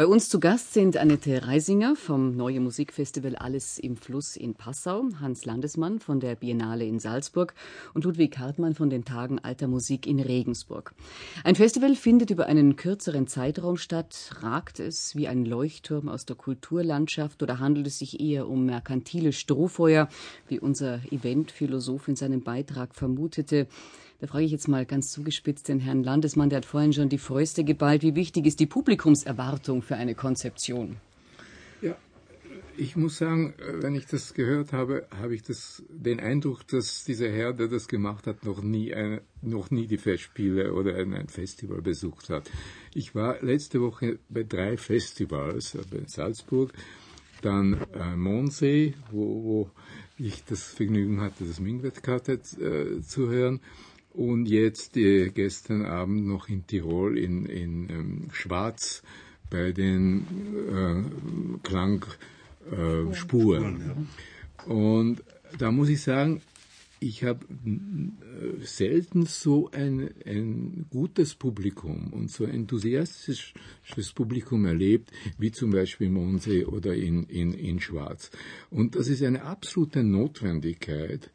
Bei uns zu Gast sind Annette Reisinger vom Neue Musikfestival Alles im Fluss in Passau, Hans Landesmann von der Biennale in Salzburg und Ludwig Hartmann von den Tagen Alter Musik in Regensburg. Ein Festival findet über einen kürzeren Zeitraum statt. Ragt es wie ein Leuchtturm aus der Kulturlandschaft oder handelt es sich eher um merkantile Strohfeuer, wie unser Eventphilosoph in seinem Beitrag vermutete? Da frage ich jetzt mal ganz zugespitzt den Herrn Landesmann, der hat vorhin schon die Fäuste geballt. Wie wichtig ist die Publikumserwartung für eine Konzeption? Ja, ich muss sagen, wenn ich das gehört habe, habe ich das, den Eindruck, dass dieser Herr, der das gemacht hat, noch nie, eine, noch nie die Festspiele oder ein, ein Festival besucht hat. Ich war letzte Woche bei drei Festivals, äh, in Salzburg, dann äh, Mondsee, wo, wo ich das Vergnügen hatte, das Mingwett-Quartett äh, zu hören und jetzt äh, gestern Abend noch in Tirol in, in ähm, Schwarz bei den äh, Klangspuren. Äh. Und da muss ich sagen, ich habe äh, selten so ein, ein gutes Publikum und so enthusiastisches Publikum erlebt, wie zum Beispiel in Mondsee oder in, in, in Schwarz. Und das ist eine absolute Notwendigkeit,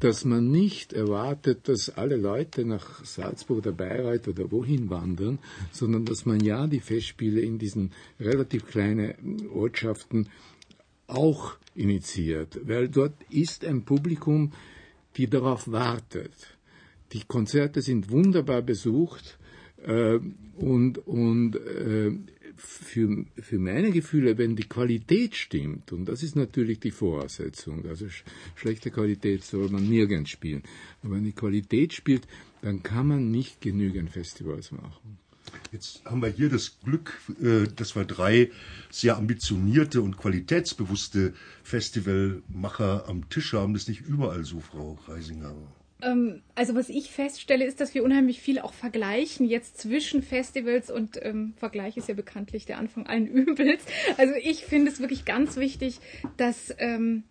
dass man nicht erwartet, dass alle Leute nach Salzburg oder Bayreuth oder wohin wandern, sondern dass man ja die Festspiele in diesen relativ kleinen Ortschaften auch initiiert, weil dort ist ein Publikum, die darauf wartet. Die Konzerte sind wunderbar besucht äh, und, und äh, für, für meine Gefühle, wenn die Qualität stimmt, und das ist natürlich die Voraussetzung, also sch schlechte Qualität soll man nirgends spielen, aber wenn die Qualität spielt, dann kann man nicht genügend Festivals machen. Jetzt haben wir hier das Glück, äh, dass wir drei sehr ambitionierte und qualitätsbewusste Festivalmacher am Tisch haben. Das ist nicht überall so, Frau Reisinger. Ähm, also was ich feststelle, ist, dass wir unheimlich viel auch vergleichen jetzt zwischen Festivals und ähm, Vergleich ist ja bekanntlich der Anfang allen Übels. Also ich finde es wirklich ganz wichtig, dass ähm,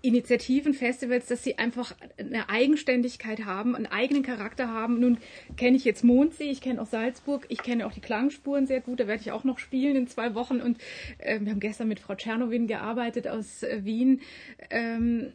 Initiativen, Festivals, dass sie einfach eine Eigenständigkeit haben, einen eigenen Charakter haben. Nun kenne ich jetzt Mondsee, ich kenne auch Salzburg, ich kenne auch die Klangspuren sehr gut, da werde ich auch noch spielen in zwei Wochen und äh, wir haben gestern mit Frau Tschernowin gearbeitet aus äh, Wien. Ähm,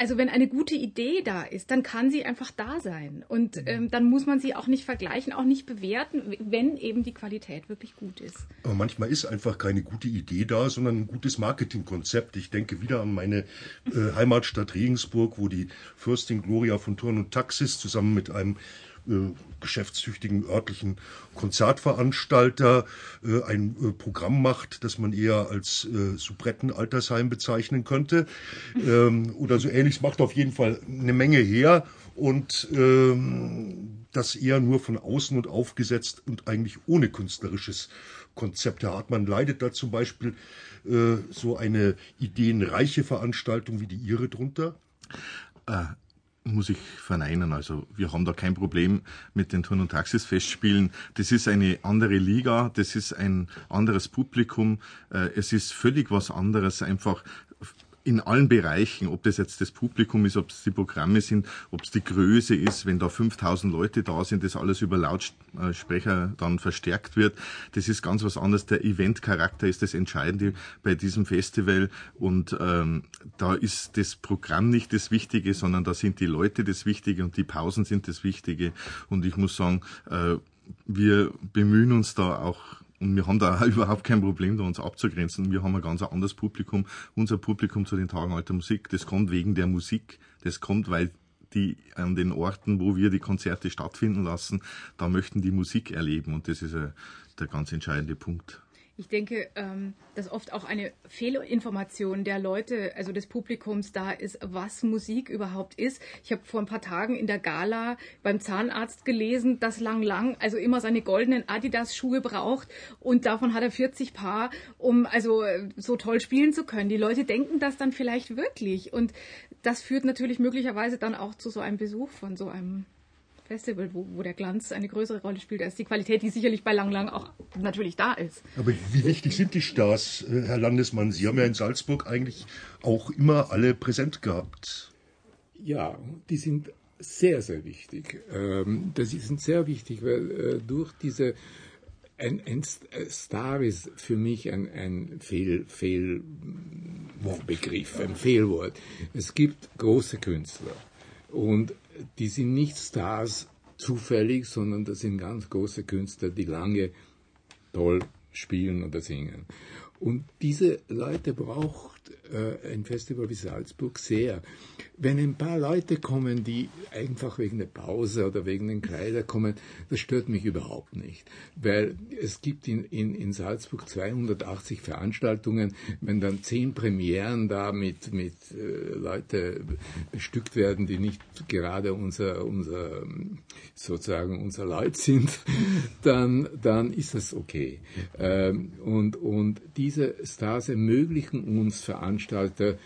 also wenn eine gute Idee da ist, dann kann sie einfach da sein. Und mhm. ähm, dann muss man sie auch nicht vergleichen, auch nicht bewerten, wenn eben die Qualität wirklich gut ist. Aber manchmal ist einfach keine gute Idee da, sondern ein gutes Marketingkonzept. Ich denke wieder an meine äh, Heimatstadt Regensburg, wo die Fürstin Gloria von Thurn und Taxis zusammen mit einem äh, geschäftstüchtigen örtlichen Konzertveranstalter äh, ein äh, Programm macht, das man eher als äh, Subretten-Altersheim bezeichnen könnte. Ähm, oder so ähnlich. macht auf jeden Fall eine Menge her und ähm, das eher nur von außen und aufgesetzt und eigentlich ohne künstlerisches Konzept. Herr Hartmann leidet da zum Beispiel äh, so eine ideenreiche Veranstaltung wie die Ihre drunter? Äh, muss ich verneinen. Also wir haben da kein Problem mit den Turn- und Taxis-Festspielen. Das ist eine andere Liga, das ist ein anderes Publikum. Äh, es ist völlig was anderes, einfach in allen Bereichen, ob das jetzt das Publikum ist, ob es die Programme sind, ob es die Größe ist, wenn da 5000 Leute da sind, das alles über Lautsprecher dann verstärkt wird. Das ist ganz was anderes. Der Eventcharakter ist das Entscheidende bei diesem Festival und ähm, da ist das Programm nicht das Wichtige, sondern da sind die Leute das Wichtige und die Pausen sind das Wichtige. Und ich muss sagen, äh, wir bemühen uns da auch und wir haben da überhaupt kein Problem, da uns abzugrenzen. Wir haben ein ganz anderes Publikum. Unser Publikum zu den Tagen alter Musik, das kommt wegen der Musik. Das kommt, weil die an den Orten, wo wir die Konzerte stattfinden lassen, da möchten die Musik erleben. Und das ist äh, der ganz entscheidende Punkt. Ich denke, ähm, dass oft auch eine Fehlinformation der Leute, also des Publikums da ist, was Musik überhaupt ist. Ich habe vor ein paar Tagen in der Gala beim Zahnarzt gelesen, dass Lang Lang also immer seine goldenen Adidas-Schuhe braucht und davon hat er 40 Paar, um also so toll spielen zu können. Die Leute denken das dann vielleicht wirklich und das führt natürlich möglicherweise dann auch zu so einem Besuch von so einem Festival, wo, wo der Glanz eine größere Rolle spielt als die Qualität, die sicherlich bei Lang Lang auch natürlich da ist. Aber wie wichtig sind die Stars, äh, Herr Landesmann? Sie haben ja in Salzburg eigentlich auch immer alle präsent gehabt. Ja, die sind sehr, sehr wichtig. Ähm, das sind sehr wichtig, weil äh, durch diese ein, ein Star ist für mich ein, ein Fehl, Fehlbegriff, ein Fehlwort. Es gibt große Künstler und die sind nicht Stars zufällig, sondern das sind ganz große Künstler, die lange toll spielen oder singen. Und diese Leute braucht äh, ein Festival wie Salzburg sehr. Wenn ein paar Leute kommen, die einfach wegen der Pause oder wegen den Kleider kommen, das stört mich überhaupt nicht. Weil es gibt in, in, in Salzburg 280 Veranstaltungen. Wenn dann zehn Premieren da mit, mit äh, Leute bestückt werden, die nicht gerade unser, unser sozusagen unser Leid sind, dann, dann ist das okay. Ähm, und, und diese Stars ermöglichen uns Veranstalter,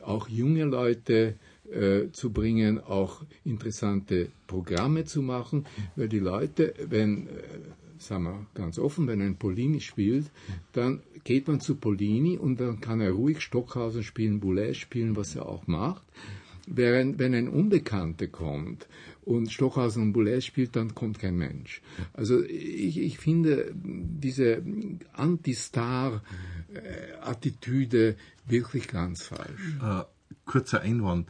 auch junge Leute äh, zu bringen, auch interessante Programme zu machen, weil die Leute, wenn, äh, sagen wir ganz offen, wenn ein Polini spielt, dann geht man zu Polini und dann kann er ruhig Stockhausen spielen, Boulez spielen, was er auch macht. Während wenn ein Unbekannter kommt und Stockhausen und Boulez spielt, dann kommt kein Mensch. Also ich, ich finde diese Anti-Star-Attitüde wirklich ganz falsch. Äh, kurzer Einwand.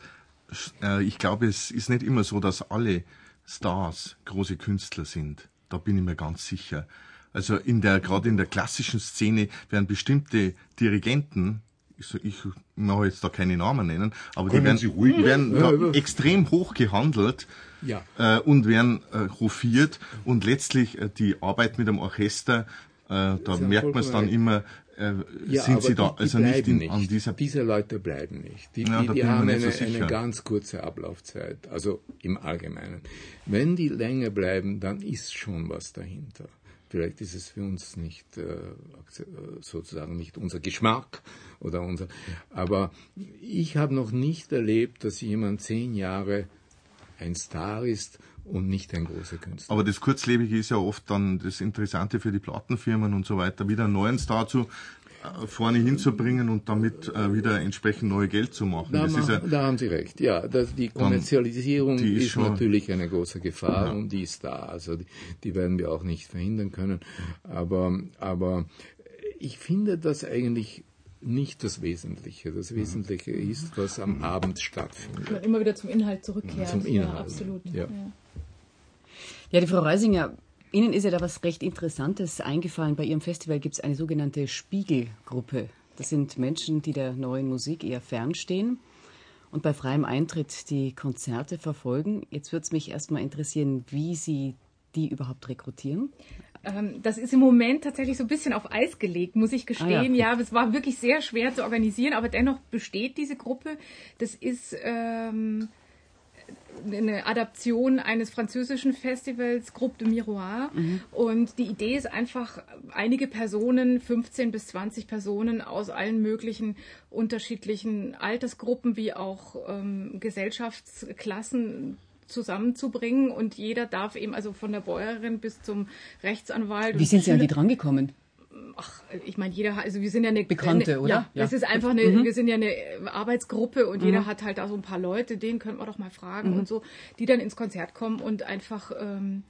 Äh, ich glaube, es ist nicht immer so, dass alle Stars große Künstler sind. Da bin ich mir ganz sicher. Also in der, gerade in der klassischen Szene werden bestimmte Dirigenten, ich, ich mache jetzt da keine Namen nennen, aber Können die werden, Sie ruhig? werden ja, ja. extrem hoch gehandelt ja. äh, und werden äh, hofiert und letztlich äh, die Arbeit mit dem Orchester, äh, da merkt man es dann immer, äh, ja, sind sie da die, die also nicht, in, nicht, an dieser... Diese Leute bleiben nicht. Die, ja, die, die haben eine, so eine, ganz kurze Ablaufzeit, also im Allgemeinen. Wenn die länger bleiben, dann ist schon was dahinter. Vielleicht ist es für uns nicht äh, sozusagen nicht unser Geschmack oder unser. Aber ich habe noch nicht erlebt, dass jemand zehn Jahre ein Star ist und nicht ein großer Künstler. Aber das Kurzlebige ist ja oft dann das Interessante für die Plattenfirmen und so weiter, wieder einen neuen Star zu vorne hinzubringen und damit äh, wieder entsprechend neue Geld zu machen. Da, ma, ja, da haben Sie recht. Ja, das, die Kommerzialisierung die ist, ist natürlich eine große Gefahr ja. und die ist da. Also die, die, werden wir auch nicht verhindern können. Aber, aber ich finde das eigentlich nicht das Wesentliche. Das Wesentliche ist, was am Abend stattfindet. Immer wieder zum Inhalt zurückkehrt. Zum Inhalt. Ja, absolut. Ja. ja, die Frau Reisinger, Ihnen ist ja da was recht Interessantes eingefallen. Bei Ihrem Festival gibt es eine sogenannte Spiegelgruppe. Das sind Menschen, die der neuen Musik eher fernstehen und bei freiem Eintritt die Konzerte verfolgen. Jetzt würde es mich erstmal interessieren, wie Sie die überhaupt rekrutieren. Ähm, das ist im Moment tatsächlich so ein bisschen auf Eis gelegt, muss ich gestehen. Ah, ja. ja, es war wirklich sehr schwer zu organisieren, aber dennoch besteht diese Gruppe. Das ist ähm, eine Adaption eines französischen Festivals, Groupe de Miroir. Mhm. Und die Idee ist einfach, einige Personen, 15 bis 20 Personen aus allen möglichen unterschiedlichen Altersgruppen wie auch ähm, Gesellschaftsklassen zusammenzubringen und jeder darf eben also von der Bäuerin bis zum Rechtsanwalt. Wie sind Sie an die drangekommen? Ach, ich meine, jeder, also wir sind ja eine Bekannte, eine, oder? Ja, ja, das ist einfach eine, mhm. wir sind ja eine Arbeitsgruppe und mhm. jeder hat halt da so ein paar Leute, denen könnte man doch mal fragen mhm. und so, die dann ins Konzert kommen und einfach ähm,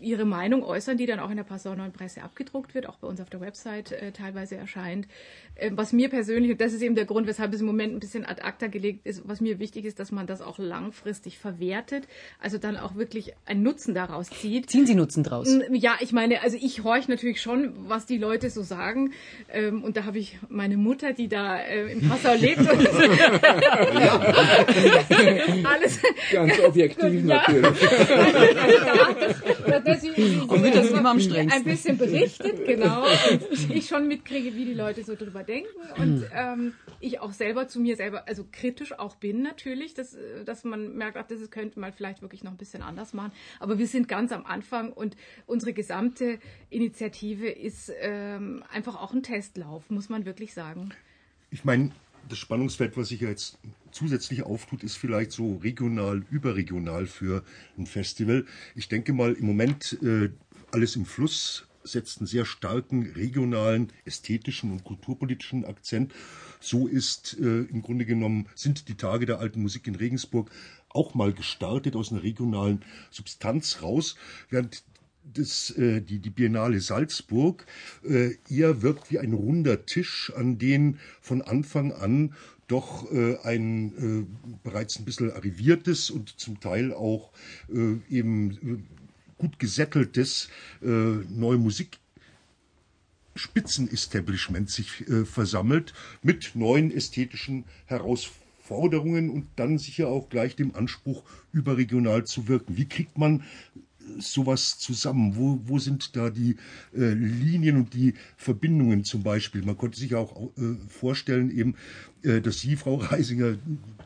ihre Meinung äußern, die dann auch in der Passauer Neuen Presse abgedruckt wird, auch bei uns auf der Website äh, teilweise erscheint. Äh, was mir persönlich, und das ist eben der Grund, weshalb es im Moment ein bisschen ad acta gelegt ist, was mir wichtig ist, dass man das auch langfristig verwertet, also dann auch wirklich einen Nutzen daraus zieht. Ziehen Sie Nutzen draus? Ja, ich meine, also ich horche natürlich schon, was die Leute so sagen. Ähm, und da habe ich meine Mutter, die da äh, in Passau lebt. Und Alles. Ganz objektiv natürlich. dass sie, sie das immer am ein bisschen berichtet, genau. Und ich schon mitkriege, wie die Leute so drüber denken. Und ähm, ich auch selber zu mir selber, also kritisch auch bin natürlich, dass, dass man merkt, ach, das könnte man vielleicht wirklich noch ein bisschen anders machen. Aber wir sind ganz am Anfang und unsere gesamte Initiative ist ähm, einfach auch ein Testlauf, muss man wirklich sagen. Ich meine, das Spannungsfeld, was sich jetzt zusätzlich auftut, ist vielleicht so regional, überregional für ein Festival. Ich denke mal, im Moment äh, alles im Fluss setzt einen sehr starken regionalen, ästhetischen und kulturpolitischen Akzent. So ist äh, im Grunde genommen, sind die Tage der alten Musik in Regensburg auch mal gestartet aus einer regionalen Substanz raus, während das, äh, die, die Biennale Salzburg äh, eher wirkt wie ein runder Tisch, an den von Anfang an doch äh, ein äh, bereits ein bisschen arriviertes und zum Teil auch äh, eben äh, gut gesätteltes äh, neue Musik Spitzenestablishment sich äh, versammelt mit neuen ästhetischen Herausforderungen und dann sicher auch gleich dem Anspruch, überregional zu wirken. Wie kriegt man sowas zusammen? Wo, wo sind da die äh, Linien und die Verbindungen zum Beispiel? Man konnte sich auch äh, vorstellen, eben, äh, dass Sie, Frau Reisinger,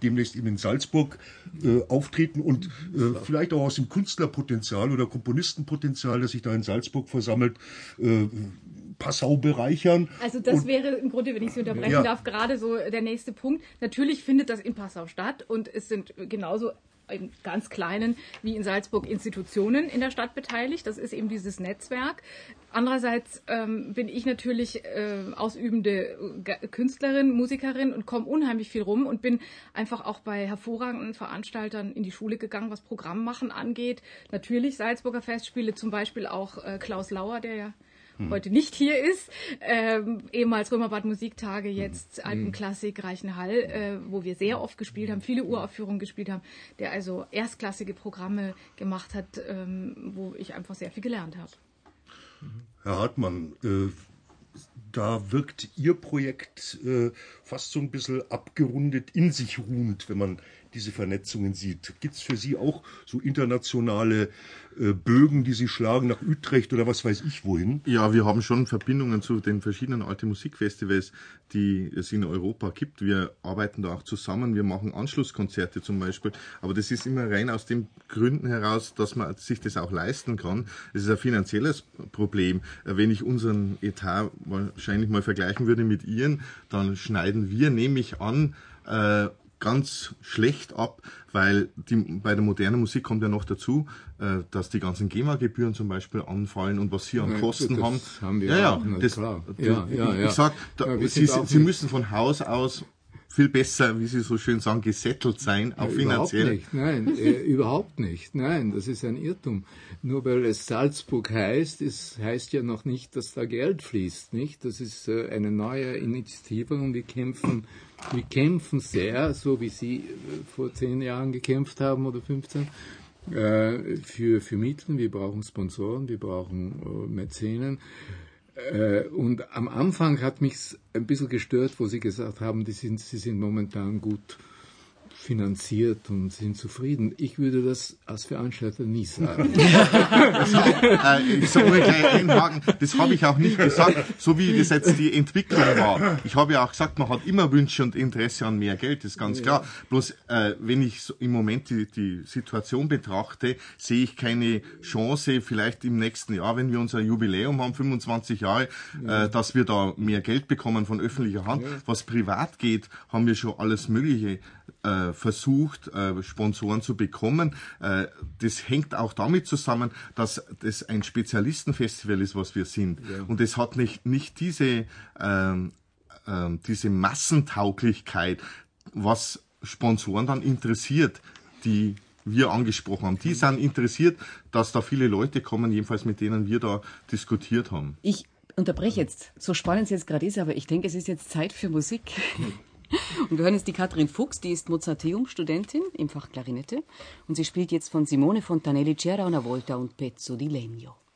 demnächst eben in Salzburg äh, auftreten und äh, vielleicht auch aus dem Künstlerpotenzial oder Komponistenpotenzial, das sich da in Salzburg versammelt, äh, Passau bereichern. Also das und, wäre im Grunde, wenn ich Sie unterbrechen ja. darf, gerade so der nächste Punkt. Natürlich findet das in Passau statt und es sind genauso in ganz kleinen wie in Salzburg Institutionen in der Stadt beteiligt. Das ist eben dieses Netzwerk. Andererseits ähm, bin ich natürlich äh, ausübende Künstlerin, Musikerin und komme unheimlich viel rum und bin einfach auch bei hervorragenden Veranstaltern in die Schule gegangen, was Programmmachen angeht. Natürlich Salzburger Festspiele, zum Beispiel auch äh, Klaus Lauer, der ja hm. heute nicht hier ist. Ähm, ehemals Römerbad Musiktage, jetzt hm. Alpenklassik Reichenhall, äh, wo wir sehr oft gespielt haben, viele Uraufführungen gespielt haben, der also erstklassige Programme gemacht hat, ähm, wo ich einfach sehr viel gelernt habe. Herr Hartmann, äh, da wirkt Ihr Projekt äh, fast so ein bisschen abgerundet, in sich ruhend, wenn man diese Vernetzungen sieht. Gibt es für Sie auch so internationale äh, Bögen, die Sie schlagen nach Utrecht oder was weiß ich wohin? Ja, wir haben schon Verbindungen zu den verschiedenen alte Musikfestivals, die es in Europa gibt. Wir arbeiten da auch zusammen. Wir machen Anschlusskonzerte zum Beispiel. Aber das ist immer rein aus den Gründen heraus, dass man sich das auch leisten kann. Es ist ein finanzielles Problem. Wenn ich unseren Etat wahrscheinlich mal vergleichen würde mit Ihren, dann schneiden wir, nehme ich an, äh, ganz schlecht ab, weil die, bei der modernen Musik kommt ja noch dazu, äh, dass die ganzen GEMA-Gebühren zum Beispiel anfallen und was sie an Kosten haben. ja, ja, das, klar. Ja, ja, ich, ich sag, da, ja, sie, sie müssen von Haus aus viel besser, wie Sie so schön sagen, gesettelt sein, auch ja, finanziell. Überhaupt nicht, nein, äh, überhaupt nicht. Nein, das ist ein Irrtum. Nur weil es Salzburg heißt, es heißt ja noch nicht, dass da Geld fließt, nicht? Das ist äh, eine neue Initiative und wir kämpfen wir kämpfen sehr, so wie Sie äh, vor zehn Jahren gekämpft haben oder 15, äh, für, für Mittel. Wir brauchen Sponsoren, wir brauchen äh, Mäzenen. Und am Anfang hat mich ein bisschen gestört, wo Sie gesagt haben, die sind, Sie sind momentan gut finanziert und sind zufrieden. Ich würde das als Veranstalter nie sagen. das, äh, ich soll gleich einhaken, das habe ich auch nicht gesagt, so wie das jetzt die Entwicklung war. Ich habe ja auch gesagt, man hat immer Wünsche und Interesse an mehr Geld, das ist ganz klar. Bloß äh, wenn ich so im Moment die, die Situation betrachte, sehe ich keine Chance, vielleicht im nächsten Jahr, wenn wir unser Jubiläum haben, 25 Jahre, äh, dass wir da mehr Geld bekommen von öffentlicher Hand. Was privat geht, haben wir schon alles Mögliche äh, versucht, äh, Sponsoren zu bekommen. Äh, das hängt auch damit zusammen, dass das ein Spezialistenfestival ist, was wir sind. Ja. Und es hat nicht, nicht diese, ähm, ähm, diese Massentauglichkeit, was Sponsoren dann interessiert, die wir angesprochen haben. Die sind interessiert, dass da viele Leute kommen, jedenfalls mit denen wir da diskutiert haben. Ich unterbreche jetzt, so spannend es jetzt gerade ist, aber ich denke, es ist jetzt Zeit für Musik. Und wir hören jetzt die Katrin Fuchs, die ist Mozarteum-Studentin im Fach Klarinette und sie spielt jetzt von Simone Fontanelli C'era una volta un pezzo di legno.